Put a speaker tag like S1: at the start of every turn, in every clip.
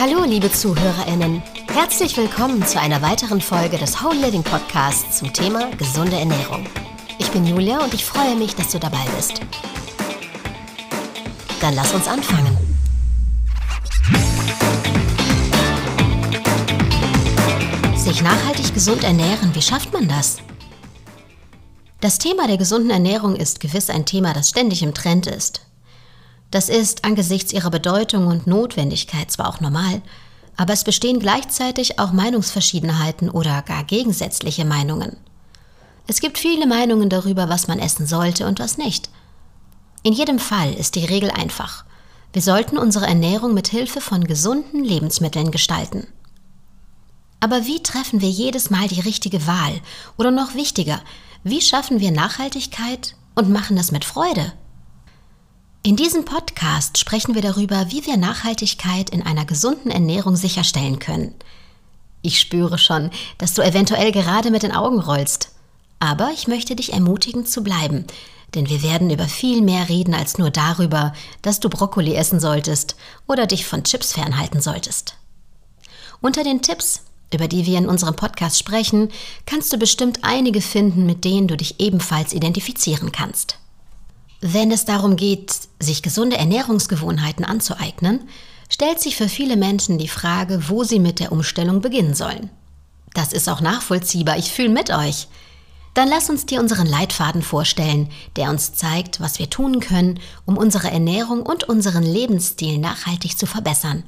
S1: Hallo, liebe ZuhörerInnen. Herzlich willkommen zu einer weiteren Folge des Whole Living Podcasts zum Thema gesunde Ernährung. Ich bin Julia und ich freue mich, dass du dabei bist. Dann lass uns anfangen. Sich nachhaltig gesund ernähren, wie schafft man das? Das Thema der gesunden Ernährung ist gewiss ein Thema, das ständig im Trend ist. Das ist angesichts ihrer Bedeutung und Notwendigkeit zwar auch normal, aber es bestehen gleichzeitig auch Meinungsverschiedenheiten oder gar gegensätzliche Meinungen. Es gibt viele Meinungen darüber, was man essen sollte und was nicht. In jedem Fall ist die Regel einfach. Wir sollten unsere Ernährung mit Hilfe von gesunden Lebensmitteln gestalten. Aber wie treffen wir jedes Mal die richtige Wahl? Oder noch wichtiger, wie schaffen wir Nachhaltigkeit und machen das mit Freude? In diesem Podcast sprechen wir darüber, wie wir Nachhaltigkeit in einer gesunden Ernährung sicherstellen können. Ich spüre schon, dass du eventuell gerade mit den Augen rollst. Aber ich möchte dich ermutigen zu bleiben, denn wir werden über viel mehr reden als nur darüber, dass du Brokkoli essen solltest oder dich von Chips fernhalten solltest. Unter den Tipps, über die wir in unserem Podcast sprechen, kannst du bestimmt einige finden, mit denen du dich ebenfalls identifizieren kannst. Wenn es darum geht, sich gesunde Ernährungsgewohnheiten anzueignen, stellt sich für viele Menschen die Frage, wo sie mit der Umstellung beginnen sollen. Das ist auch nachvollziehbar, ich fühle mit euch. Dann lass uns dir unseren Leitfaden vorstellen, der uns zeigt, was wir tun können, um unsere Ernährung und unseren Lebensstil nachhaltig zu verbessern.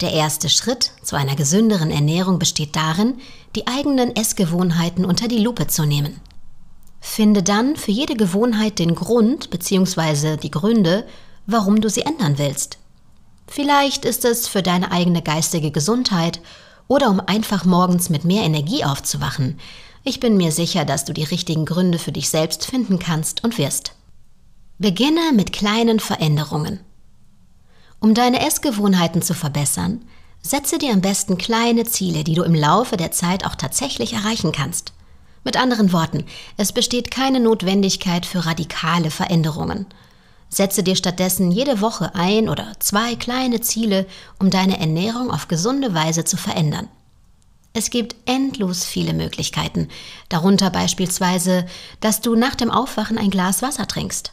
S1: Der erste Schritt zu einer gesünderen Ernährung besteht darin, die eigenen Essgewohnheiten unter die Lupe zu nehmen. Finde dann für jede Gewohnheit den Grund bzw. die Gründe, warum du sie ändern willst. Vielleicht ist es für deine eigene geistige Gesundheit oder um einfach morgens mit mehr Energie aufzuwachen. Ich bin mir sicher, dass du die richtigen Gründe für dich selbst finden kannst und wirst. Beginne mit kleinen Veränderungen. Um deine Essgewohnheiten zu verbessern, setze dir am besten kleine Ziele, die du im Laufe der Zeit auch tatsächlich erreichen kannst. Mit anderen Worten, es besteht keine Notwendigkeit für radikale Veränderungen. Setze dir stattdessen jede Woche ein oder zwei kleine Ziele, um deine Ernährung auf gesunde Weise zu verändern. Es gibt endlos viele Möglichkeiten, darunter beispielsweise, dass du nach dem Aufwachen ein Glas Wasser trinkst.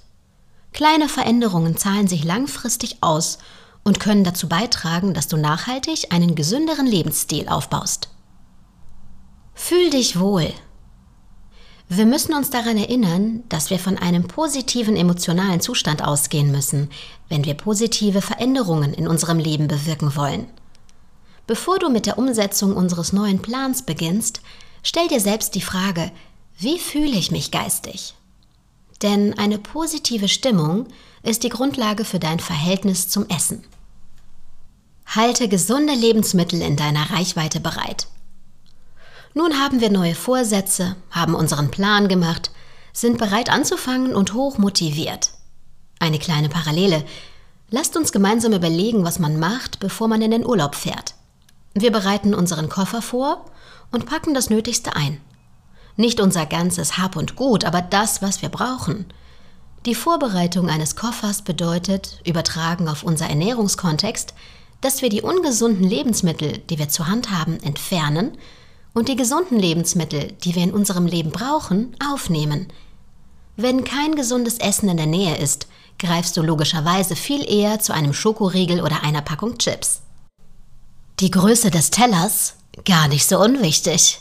S1: Kleine Veränderungen zahlen sich langfristig aus und können dazu beitragen, dass du nachhaltig einen gesünderen Lebensstil aufbaust. Fühl dich wohl, wir müssen uns daran erinnern, dass wir von einem positiven emotionalen Zustand ausgehen müssen, wenn wir positive Veränderungen in unserem Leben bewirken wollen. Bevor du mit der Umsetzung unseres neuen Plans beginnst, stell dir selbst die Frage, wie fühle ich mich geistig? Denn eine positive Stimmung ist die Grundlage für dein Verhältnis zum Essen. Halte gesunde Lebensmittel in deiner Reichweite bereit. Nun haben wir neue Vorsätze, haben unseren Plan gemacht, sind bereit anzufangen und hoch motiviert. Eine kleine Parallele. Lasst uns gemeinsam überlegen, was man macht, bevor man in den Urlaub fährt. Wir bereiten unseren Koffer vor und packen das Nötigste ein. Nicht unser ganzes Hab und Gut, aber das, was wir brauchen. Die Vorbereitung eines Koffers bedeutet, übertragen auf unser Ernährungskontext, dass wir die ungesunden Lebensmittel, die wir zur Hand haben, entfernen und die gesunden Lebensmittel, die wir in unserem Leben brauchen, aufnehmen. Wenn kein gesundes Essen in der Nähe ist, greifst du logischerweise viel eher zu einem Schokoriegel oder einer Packung Chips. Die Größe des Tellers? Gar nicht so unwichtig.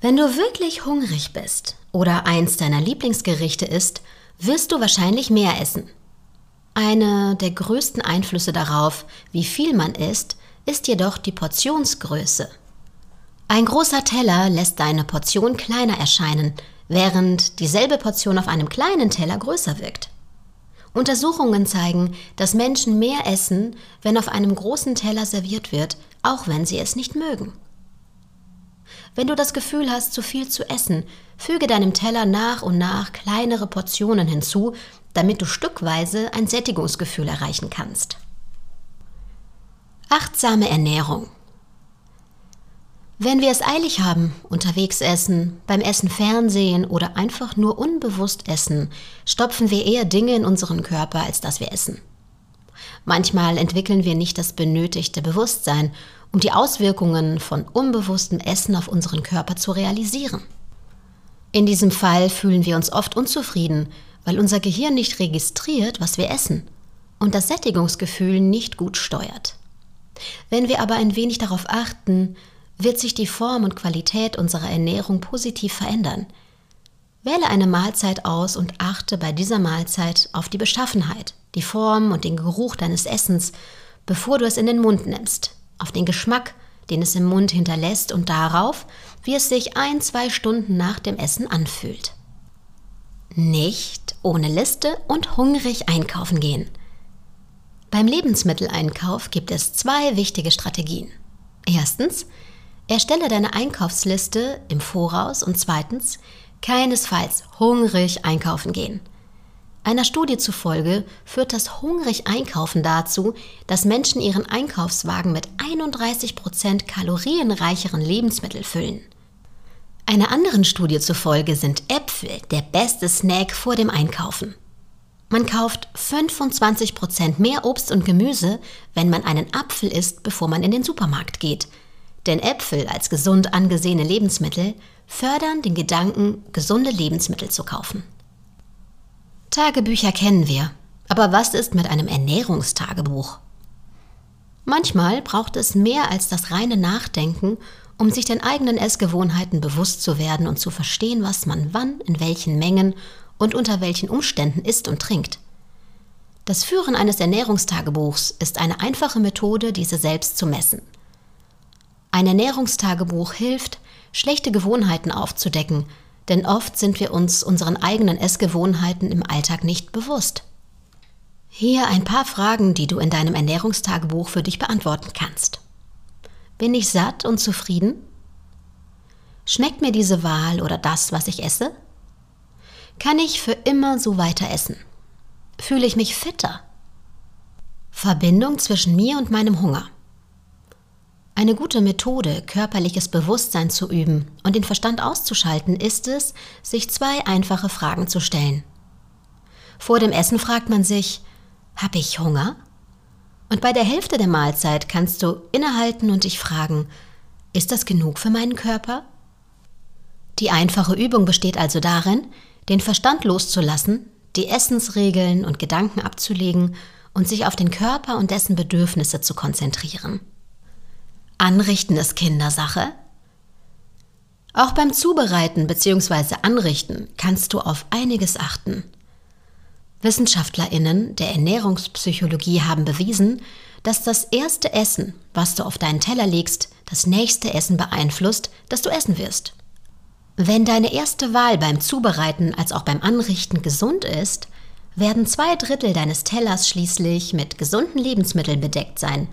S1: Wenn du wirklich hungrig bist oder eins deiner Lieblingsgerichte ist, wirst du wahrscheinlich mehr essen. Eine der größten Einflüsse darauf, wie viel man isst, ist jedoch die Portionsgröße. Ein großer Teller lässt deine Portion kleiner erscheinen, während dieselbe Portion auf einem kleinen Teller größer wirkt. Untersuchungen zeigen, dass Menschen mehr essen, wenn auf einem großen Teller serviert wird, auch wenn sie es nicht mögen. Wenn du das Gefühl hast, zu viel zu essen, füge deinem Teller nach und nach kleinere Portionen hinzu, damit du stückweise ein Sättigungsgefühl erreichen kannst. Achtsame Ernährung wenn wir es eilig haben, unterwegs essen, beim Essen Fernsehen oder einfach nur unbewusst essen, stopfen wir eher Dinge in unseren Körper, als dass wir essen. Manchmal entwickeln wir nicht das benötigte Bewusstsein, um die Auswirkungen von unbewusstem Essen auf unseren Körper zu realisieren. In diesem Fall fühlen wir uns oft unzufrieden, weil unser Gehirn nicht registriert, was wir essen und das Sättigungsgefühl nicht gut steuert. Wenn wir aber ein wenig darauf achten, wird sich die Form und Qualität unserer Ernährung positiv verändern. Wähle eine Mahlzeit aus und achte bei dieser Mahlzeit auf die Beschaffenheit, die Form und den Geruch deines Essens, bevor du es in den Mund nimmst, auf den Geschmack, den es im Mund hinterlässt und darauf, wie es sich ein, zwei Stunden nach dem Essen anfühlt. Nicht ohne Liste und hungrig einkaufen gehen. Beim Lebensmitteleinkauf gibt es zwei wichtige Strategien. Erstens, erstelle deine Einkaufsliste im Voraus und zweitens, keinesfalls hungrig einkaufen gehen. Einer Studie zufolge führt das hungrig Einkaufen dazu, dass Menschen ihren Einkaufswagen mit 31 Prozent kalorienreicheren Lebensmitteln füllen. Einer anderen Studie zufolge sind Äpfel der beste Snack vor dem Einkaufen. Man kauft 25 Prozent mehr Obst und Gemüse, wenn man einen Apfel isst, bevor man in den Supermarkt geht. Denn Äpfel als gesund angesehene Lebensmittel fördern den Gedanken, gesunde Lebensmittel zu kaufen. Tagebücher kennen wir. Aber was ist mit einem Ernährungstagebuch? Manchmal braucht es mehr als das reine Nachdenken, um sich den eigenen Essgewohnheiten bewusst zu werden und zu verstehen, was man wann, in welchen Mengen und unter welchen Umständen isst und trinkt. Das Führen eines Ernährungstagebuchs ist eine einfache Methode, diese selbst zu messen. Ein Ernährungstagebuch hilft, schlechte Gewohnheiten aufzudecken, denn oft sind wir uns unseren eigenen Essgewohnheiten im Alltag nicht bewusst. Hier ein paar Fragen, die du in deinem Ernährungstagebuch für dich beantworten kannst. Bin ich satt und zufrieden? Schmeckt mir diese Wahl oder das, was ich esse? Kann ich für immer so weiter essen? Fühle ich mich fitter? Verbindung zwischen mir und meinem Hunger. Eine gute Methode, körperliches Bewusstsein zu üben und den Verstand auszuschalten, ist es, sich zwei einfache Fragen zu stellen. Vor dem Essen fragt man sich, habe ich Hunger? Und bei der Hälfte der Mahlzeit kannst du innehalten und dich fragen, ist das genug für meinen Körper? Die einfache Übung besteht also darin, den Verstand loszulassen, die Essensregeln und Gedanken abzulegen und sich auf den Körper und dessen Bedürfnisse zu konzentrieren. Anrichten ist Kindersache? Auch beim Zubereiten bzw. Anrichten kannst du auf einiges achten. Wissenschaftlerinnen der Ernährungspsychologie haben bewiesen, dass das erste Essen, was du auf deinen Teller legst, das nächste Essen beeinflusst, das du essen wirst. Wenn deine erste Wahl beim Zubereiten als auch beim Anrichten gesund ist, werden zwei Drittel deines Tellers schließlich mit gesunden Lebensmitteln bedeckt sein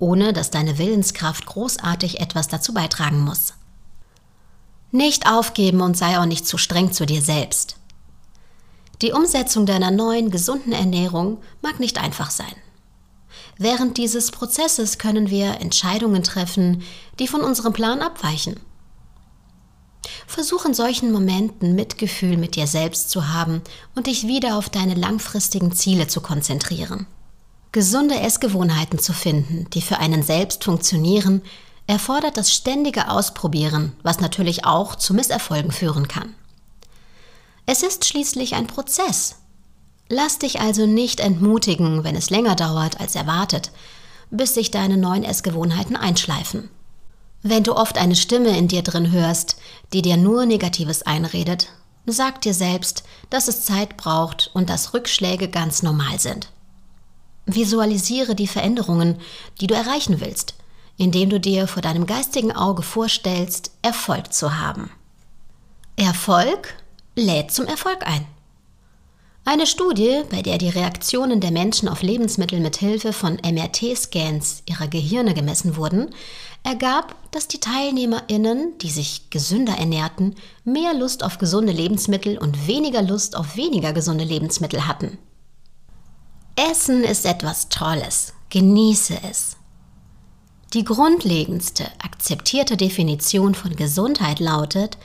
S1: ohne dass deine Willenskraft großartig etwas dazu beitragen muss. Nicht aufgeben und sei auch nicht zu streng zu dir selbst. Die Umsetzung deiner neuen, gesunden Ernährung mag nicht einfach sein. Während dieses Prozesses können wir Entscheidungen treffen, die von unserem Plan abweichen. Versuch in solchen Momenten Mitgefühl mit dir selbst zu haben und dich wieder auf deine langfristigen Ziele zu konzentrieren. Gesunde Essgewohnheiten zu finden, die für einen selbst funktionieren, erfordert das ständige Ausprobieren, was natürlich auch zu Misserfolgen führen kann. Es ist schließlich ein Prozess. Lass dich also nicht entmutigen, wenn es länger dauert als erwartet, bis sich deine neuen Essgewohnheiten einschleifen. Wenn du oft eine Stimme in dir drin hörst, die dir nur Negatives einredet, sag dir selbst, dass es Zeit braucht und dass Rückschläge ganz normal sind. Visualisiere die Veränderungen, die du erreichen willst, indem du dir vor deinem geistigen Auge vorstellst, Erfolg zu haben. Erfolg lädt zum Erfolg ein. Eine Studie, bei der die Reaktionen der Menschen auf Lebensmittel mit Hilfe von MRT-Scans ihrer Gehirne gemessen wurden, ergab, dass die Teilnehmerinnen, die sich gesünder ernährten, mehr Lust auf gesunde Lebensmittel und weniger Lust auf weniger gesunde Lebensmittel hatten. Essen ist etwas Tolles. Genieße es. Die grundlegendste akzeptierte Definition von Gesundheit lautet,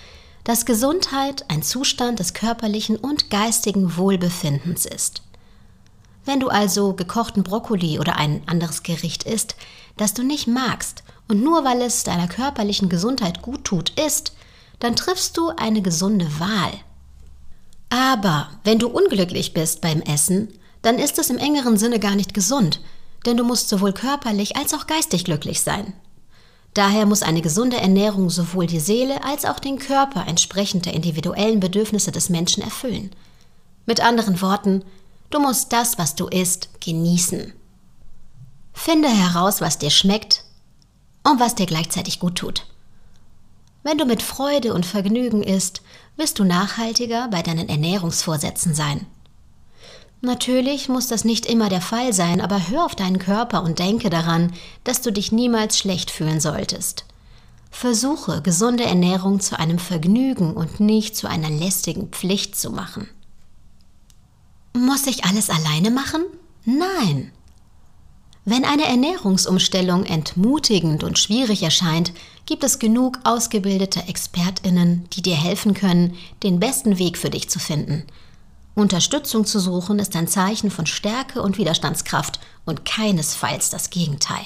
S1: dass Gesundheit ein Zustand des körperlichen und geistigen Wohlbefindens ist. Wenn du also gekochten Brokkoli oder ein anderes Gericht isst, das du nicht magst und nur weil es deiner körperlichen Gesundheit gut tut, isst, dann triffst du eine gesunde Wahl. Aber wenn du unglücklich bist beim Essen, dann ist es im engeren Sinne gar nicht gesund, denn du musst sowohl körperlich als auch geistig glücklich sein. Daher muss eine gesunde Ernährung sowohl die Seele als auch den Körper entsprechend der individuellen Bedürfnisse des Menschen erfüllen. Mit anderen Worten, du musst das, was du isst, genießen. Finde heraus, was dir schmeckt und was dir gleichzeitig gut tut. Wenn du mit Freude und Vergnügen isst, wirst du nachhaltiger bei deinen Ernährungsvorsätzen sein. Natürlich muss das nicht immer der Fall sein, aber hör auf deinen Körper und denke daran, dass du dich niemals schlecht fühlen solltest. Versuche, gesunde Ernährung zu einem Vergnügen und nicht zu einer lästigen Pflicht zu machen. Muss ich alles alleine machen? Nein. Wenn eine Ernährungsumstellung entmutigend und schwierig erscheint, gibt es genug ausgebildete Expertinnen, die dir helfen können, den besten Weg für dich zu finden – Unterstützung zu suchen ist ein Zeichen von Stärke und Widerstandskraft und keinesfalls das Gegenteil.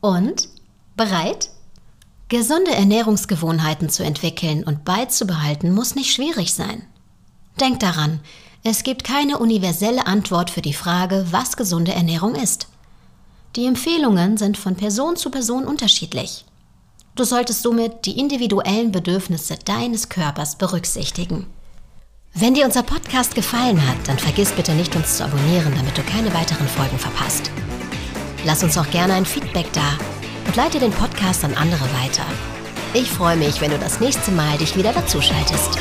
S1: Und? Bereit? Gesunde Ernährungsgewohnheiten zu entwickeln und beizubehalten muss nicht schwierig sein. Denk daran, es gibt keine universelle Antwort für die Frage, was gesunde Ernährung ist. Die Empfehlungen sind von Person zu Person unterschiedlich. Du solltest somit die individuellen Bedürfnisse deines Körpers berücksichtigen. Wenn dir unser Podcast gefallen hat, dann vergiss bitte nicht, uns zu abonnieren, damit du keine weiteren Folgen verpasst. Lass uns auch gerne ein Feedback da und leite den Podcast an andere weiter. Ich freue mich, wenn du das nächste Mal dich wieder dazuschaltest.